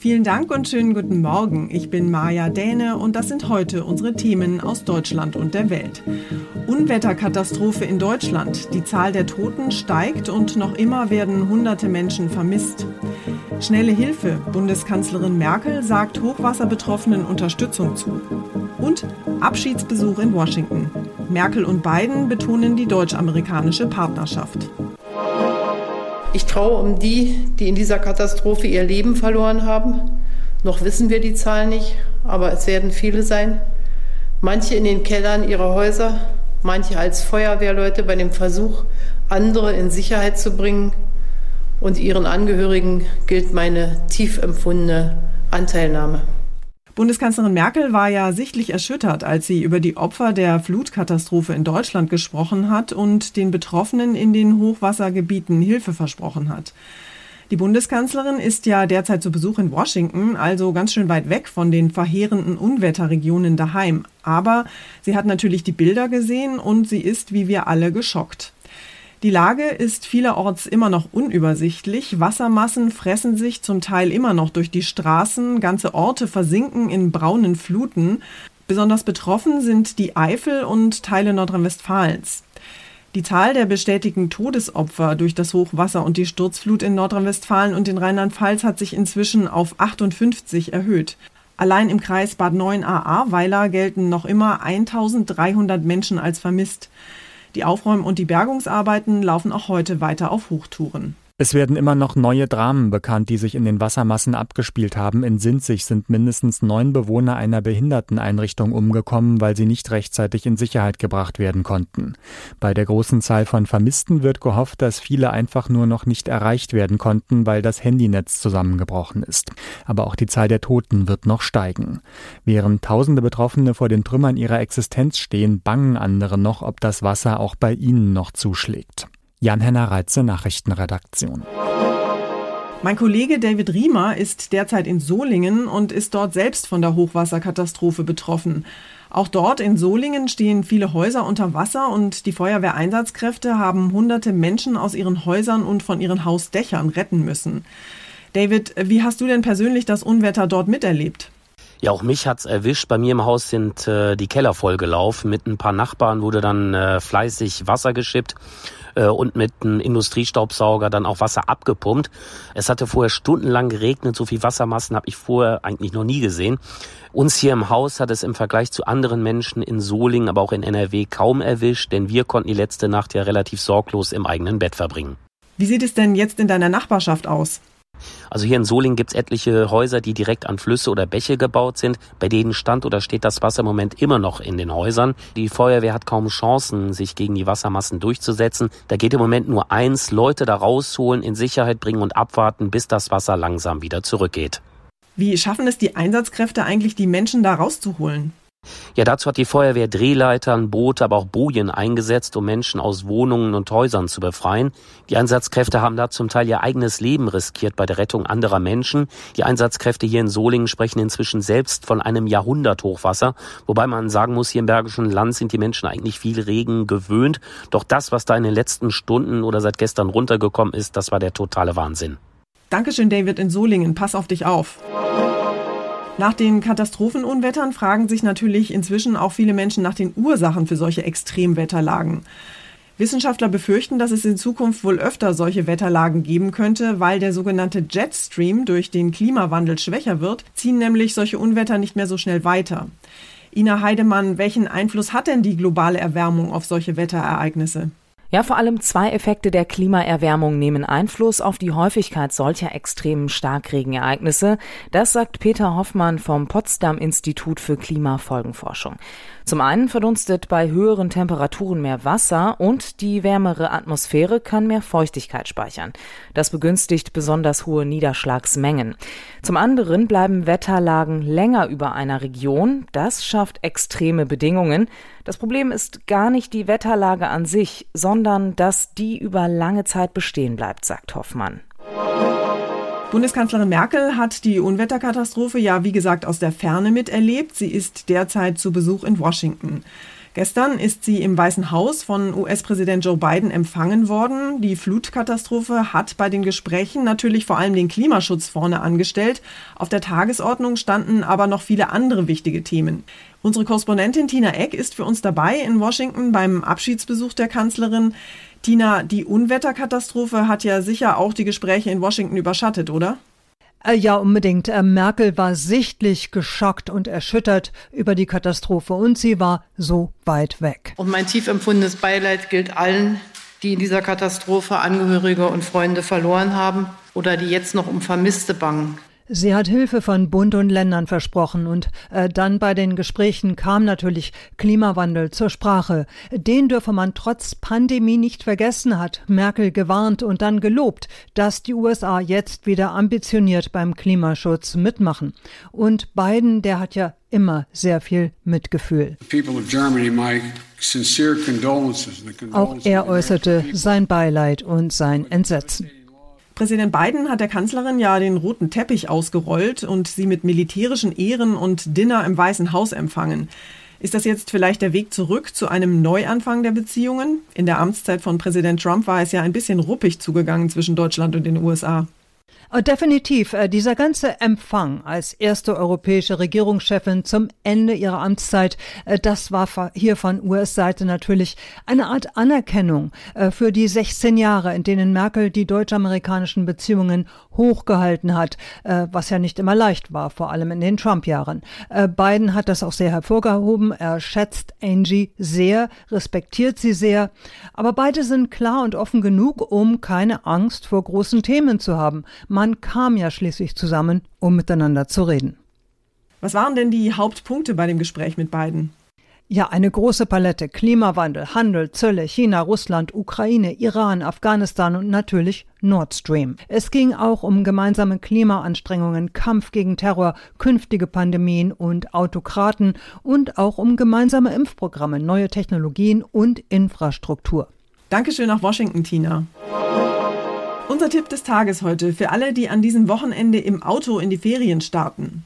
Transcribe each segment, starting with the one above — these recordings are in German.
Vielen Dank und schönen guten Morgen. Ich bin Maja Däne und das sind heute unsere Themen aus Deutschland und der Welt. Unwetterkatastrophe in Deutschland. Die Zahl der Toten steigt und noch immer werden hunderte Menschen vermisst. Schnelle Hilfe. Bundeskanzlerin Merkel sagt Hochwasserbetroffenen Unterstützung zu. Und Abschiedsbesuch in Washington. Merkel und Biden betonen die deutsch-amerikanische Partnerschaft. Ich traue um die, die in dieser Katastrophe ihr Leben verloren haben. Noch wissen wir die Zahl nicht, aber es werden viele sein. Manche in den Kellern ihrer Häuser, manche als Feuerwehrleute bei dem Versuch, andere in Sicherheit zu bringen. Und ihren Angehörigen gilt meine tief empfundene Anteilnahme. Bundeskanzlerin Merkel war ja sichtlich erschüttert, als sie über die Opfer der Flutkatastrophe in Deutschland gesprochen hat und den Betroffenen in den Hochwassergebieten Hilfe versprochen hat. Die Bundeskanzlerin ist ja derzeit zu Besuch in Washington, also ganz schön weit weg von den verheerenden Unwetterregionen daheim. Aber sie hat natürlich die Bilder gesehen und sie ist, wie wir alle, geschockt. Die Lage ist vielerorts immer noch unübersichtlich. Wassermassen fressen sich zum Teil immer noch durch die Straßen. Ganze Orte versinken in braunen Fluten. Besonders betroffen sind die Eifel und Teile Nordrhein-Westfalens. Die Zahl der bestätigten Todesopfer durch das Hochwasser und die Sturzflut in Nordrhein-Westfalen und in Rheinland-Pfalz hat sich inzwischen auf 58 erhöht. Allein im Kreis Bad 9a-Ahrweiler gelten noch immer 1300 Menschen als vermisst. Die Aufräum- und die Bergungsarbeiten laufen auch heute weiter auf Hochtouren. Es werden immer noch neue Dramen bekannt, die sich in den Wassermassen abgespielt haben. In Sinzig sind mindestens neun Bewohner einer Behinderteneinrichtung umgekommen, weil sie nicht rechtzeitig in Sicherheit gebracht werden konnten. Bei der großen Zahl von Vermissten wird gehofft, dass viele einfach nur noch nicht erreicht werden konnten, weil das Handynetz zusammengebrochen ist. Aber auch die Zahl der Toten wird noch steigen. Während tausende Betroffene vor den Trümmern ihrer Existenz stehen, bangen andere noch, ob das Wasser auch bei ihnen noch zuschlägt. Jan-Henner Reitze, Nachrichtenredaktion. Mein Kollege David Riemer ist derzeit in Solingen und ist dort selbst von der Hochwasserkatastrophe betroffen. Auch dort in Solingen stehen viele Häuser unter Wasser und die Feuerwehreinsatzkräfte haben hunderte Menschen aus ihren Häusern und von ihren Hausdächern retten müssen. David, wie hast du denn persönlich das Unwetter dort miterlebt? Ja, auch mich hat's erwischt. Bei mir im Haus sind äh, die Keller vollgelaufen. Mit ein paar Nachbarn wurde dann äh, fleißig Wasser geschippt äh, und mit einem Industriestaubsauger dann auch Wasser abgepumpt. Es hatte vorher stundenlang geregnet. So viel Wassermassen habe ich vorher eigentlich noch nie gesehen. Uns hier im Haus hat es im Vergleich zu anderen Menschen in Solingen, aber auch in NRW kaum erwischt, denn wir konnten die letzte Nacht ja relativ sorglos im eigenen Bett verbringen. Wie sieht es denn jetzt in deiner Nachbarschaft aus? Also hier in Solingen gibt es etliche Häuser, die direkt an Flüsse oder Bäche gebaut sind. Bei denen stand oder steht das Wasser im Moment immer noch in den Häusern. Die Feuerwehr hat kaum Chancen, sich gegen die Wassermassen durchzusetzen. Da geht im Moment nur eins, Leute da rausholen, in Sicherheit bringen und abwarten, bis das Wasser langsam wieder zurückgeht. Wie schaffen es die Einsatzkräfte eigentlich, die Menschen da rauszuholen? Ja, dazu hat die Feuerwehr Drehleitern, Boote, aber auch Bojen eingesetzt, um Menschen aus Wohnungen und Häusern zu befreien. Die Einsatzkräfte haben da zum Teil ihr eigenes Leben riskiert bei der Rettung anderer Menschen. Die Einsatzkräfte hier in Solingen sprechen inzwischen selbst von einem Jahrhunderthochwasser, wobei man sagen muss, hier im Bergischen Land sind die Menschen eigentlich viel Regen gewöhnt. Doch das, was da in den letzten Stunden oder seit gestern runtergekommen ist, das war der totale Wahnsinn. Dankeschön, David in Solingen. Pass auf dich auf. Nach den Katastrophenunwettern fragen sich natürlich inzwischen auch viele Menschen nach den Ursachen für solche Extremwetterlagen. Wissenschaftler befürchten, dass es in Zukunft wohl öfter solche Wetterlagen geben könnte, weil der sogenannte Jetstream durch den Klimawandel schwächer wird, ziehen nämlich solche Unwetter nicht mehr so schnell weiter. Ina Heidemann, welchen Einfluss hat denn die globale Erwärmung auf solche Wetterereignisse? Ja, vor allem zwei Effekte der Klimaerwärmung nehmen Einfluss auf die Häufigkeit solcher extremen Starkregenereignisse. Das sagt Peter Hoffmann vom Potsdam Institut für Klimafolgenforschung. Zum einen verdunstet bei höheren Temperaturen mehr Wasser und die wärmere Atmosphäre kann mehr Feuchtigkeit speichern. Das begünstigt besonders hohe Niederschlagsmengen. Zum anderen bleiben Wetterlagen länger über einer Region. Das schafft extreme Bedingungen. Das Problem ist gar nicht die Wetterlage an sich, sondern dass die über lange Zeit bestehen bleibt, sagt Hoffmann. Bundeskanzlerin Merkel hat die Unwetterkatastrophe ja, wie gesagt, aus der Ferne miterlebt. Sie ist derzeit zu Besuch in Washington. Gestern ist sie im Weißen Haus von US-Präsident Joe Biden empfangen worden. Die Flutkatastrophe hat bei den Gesprächen natürlich vor allem den Klimaschutz vorne angestellt. Auf der Tagesordnung standen aber noch viele andere wichtige Themen. Unsere Korrespondentin Tina Eck ist für uns dabei in Washington beim Abschiedsbesuch der Kanzlerin. Tina, die Unwetterkatastrophe hat ja sicher auch die Gespräche in Washington überschattet, oder? Äh, ja, unbedingt. Äh, Merkel war sichtlich geschockt und erschüttert über die Katastrophe und sie war so weit weg. Und mein tief empfundenes Beileid gilt allen, die in dieser Katastrophe Angehörige und Freunde verloren haben oder die jetzt noch um Vermisste bangen. Sie hat Hilfe von Bund und Ländern versprochen und äh, dann bei den Gesprächen kam natürlich Klimawandel zur Sprache. Den dürfe man trotz Pandemie nicht vergessen, hat Merkel gewarnt und dann gelobt, dass die USA jetzt wieder ambitioniert beim Klimaschutz mitmachen. Und Biden, der hat ja immer sehr viel Mitgefühl. Auch er äußerte sein Beileid und sein Entsetzen. Präsident Biden hat der Kanzlerin ja den roten Teppich ausgerollt und sie mit militärischen Ehren und Dinner im Weißen Haus empfangen. Ist das jetzt vielleicht der Weg zurück zu einem Neuanfang der Beziehungen? In der Amtszeit von Präsident Trump war es ja ein bisschen ruppig zugegangen zwischen Deutschland und den USA. Äh, definitiv. Äh, dieser ganze Empfang als erste europäische Regierungschefin zum Ende ihrer Amtszeit, äh, das war hier von US-Seite natürlich eine Art Anerkennung für die 16 Jahre, in denen Merkel die deutsch-amerikanischen Beziehungen hochgehalten hat, was ja nicht immer leicht war, vor allem in den Trump-Jahren. Biden hat das auch sehr hervorgehoben. Er schätzt Angie sehr, respektiert sie sehr. Aber beide sind klar und offen genug, um keine Angst vor großen Themen zu haben. Man kam ja schließlich zusammen, um miteinander zu reden. Was waren denn die Hauptpunkte bei dem Gespräch mit beiden? Ja, eine große Palette. Klimawandel, Handel, Zölle, China, Russland, Ukraine, Iran, Afghanistan und natürlich Nord Stream. Es ging auch um gemeinsame Klimaanstrengungen, Kampf gegen Terror, künftige Pandemien und Autokraten und auch um gemeinsame Impfprogramme, neue Technologien und Infrastruktur. Dankeschön nach Washington, Tina. Unser Tipp des Tages heute für alle, die an diesem Wochenende im Auto in die Ferien starten.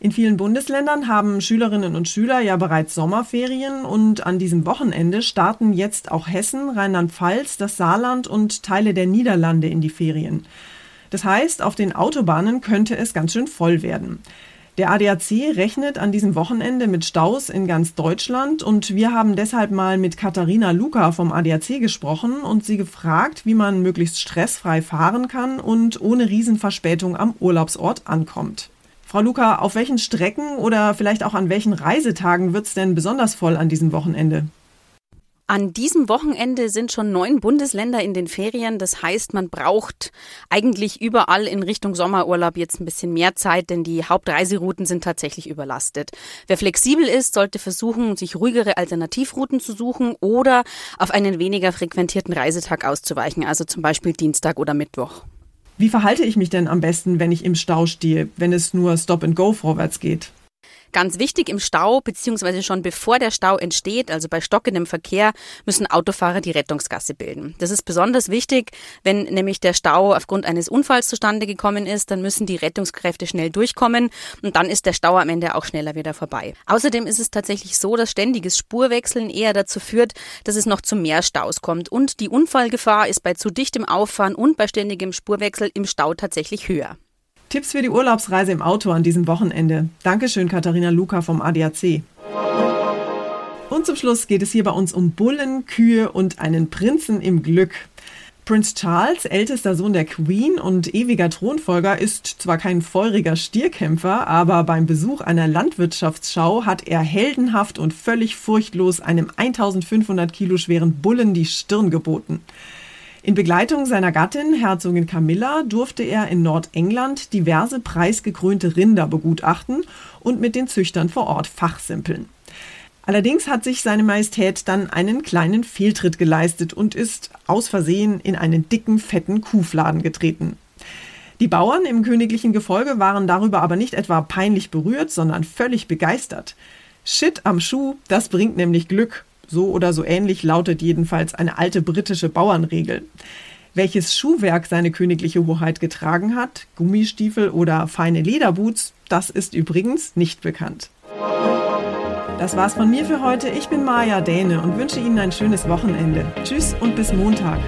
In vielen Bundesländern haben Schülerinnen und Schüler ja bereits Sommerferien und an diesem Wochenende starten jetzt auch Hessen, Rheinland-Pfalz, das Saarland und Teile der Niederlande in die Ferien. Das heißt, auf den Autobahnen könnte es ganz schön voll werden. Der ADAC rechnet an diesem Wochenende mit Staus in ganz Deutschland und wir haben deshalb mal mit Katharina Luca vom ADAC gesprochen und sie gefragt, wie man möglichst stressfrei fahren kann und ohne Riesenverspätung am Urlaubsort ankommt. Frau Luca, auf welchen Strecken oder vielleicht auch an welchen Reisetagen wird es denn besonders voll an diesem Wochenende? An diesem Wochenende sind schon neun Bundesländer in den Ferien. Das heißt, man braucht eigentlich überall in Richtung Sommerurlaub jetzt ein bisschen mehr Zeit, denn die Hauptreiserouten sind tatsächlich überlastet. Wer flexibel ist, sollte versuchen, sich ruhigere Alternativrouten zu suchen oder auf einen weniger frequentierten Reisetag auszuweichen, also zum Beispiel Dienstag oder Mittwoch. Wie verhalte ich mich denn am besten, wenn ich im Stau stehe, wenn es nur Stop and Go vorwärts geht? Ganz wichtig im Stau, beziehungsweise schon bevor der Stau entsteht, also bei stockendem Verkehr, müssen Autofahrer die Rettungsgasse bilden. Das ist besonders wichtig, wenn nämlich der Stau aufgrund eines Unfalls zustande gekommen ist, dann müssen die Rettungskräfte schnell durchkommen und dann ist der Stau am Ende auch schneller wieder vorbei. Außerdem ist es tatsächlich so, dass ständiges Spurwechseln eher dazu führt, dass es noch zu mehr Staus kommt und die Unfallgefahr ist bei zu dichtem Auffahren und bei ständigem Spurwechsel im Stau tatsächlich höher. Tipps für die Urlaubsreise im Auto an diesem Wochenende. Dankeschön, Katharina Luca vom ADAC. Und zum Schluss geht es hier bei uns um Bullen, Kühe und einen Prinzen im Glück. Prince Charles, ältester Sohn der Queen und ewiger Thronfolger, ist zwar kein feuriger Stierkämpfer, aber beim Besuch einer Landwirtschaftsschau hat er heldenhaft und völlig furchtlos einem 1500 Kilo schweren Bullen die Stirn geboten. In Begleitung seiner Gattin, Herzogin Camilla, durfte er in Nordengland diverse preisgekrönte Rinder begutachten und mit den Züchtern vor Ort fachsimpeln. Allerdings hat sich seine Majestät dann einen kleinen Fehltritt geleistet und ist aus Versehen in einen dicken, fetten Kuhfladen getreten. Die Bauern im königlichen Gefolge waren darüber aber nicht etwa peinlich berührt, sondern völlig begeistert. Shit am Schuh, das bringt nämlich Glück, so oder so ähnlich lautet jedenfalls eine alte britische Bauernregel. Welches Schuhwerk seine königliche Hoheit getragen hat, Gummistiefel oder feine Lederboots, das ist übrigens nicht bekannt. Das war's von mir für heute. Ich bin Maja Däne und wünsche Ihnen ein schönes Wochenende. Tschüss und bis Montag.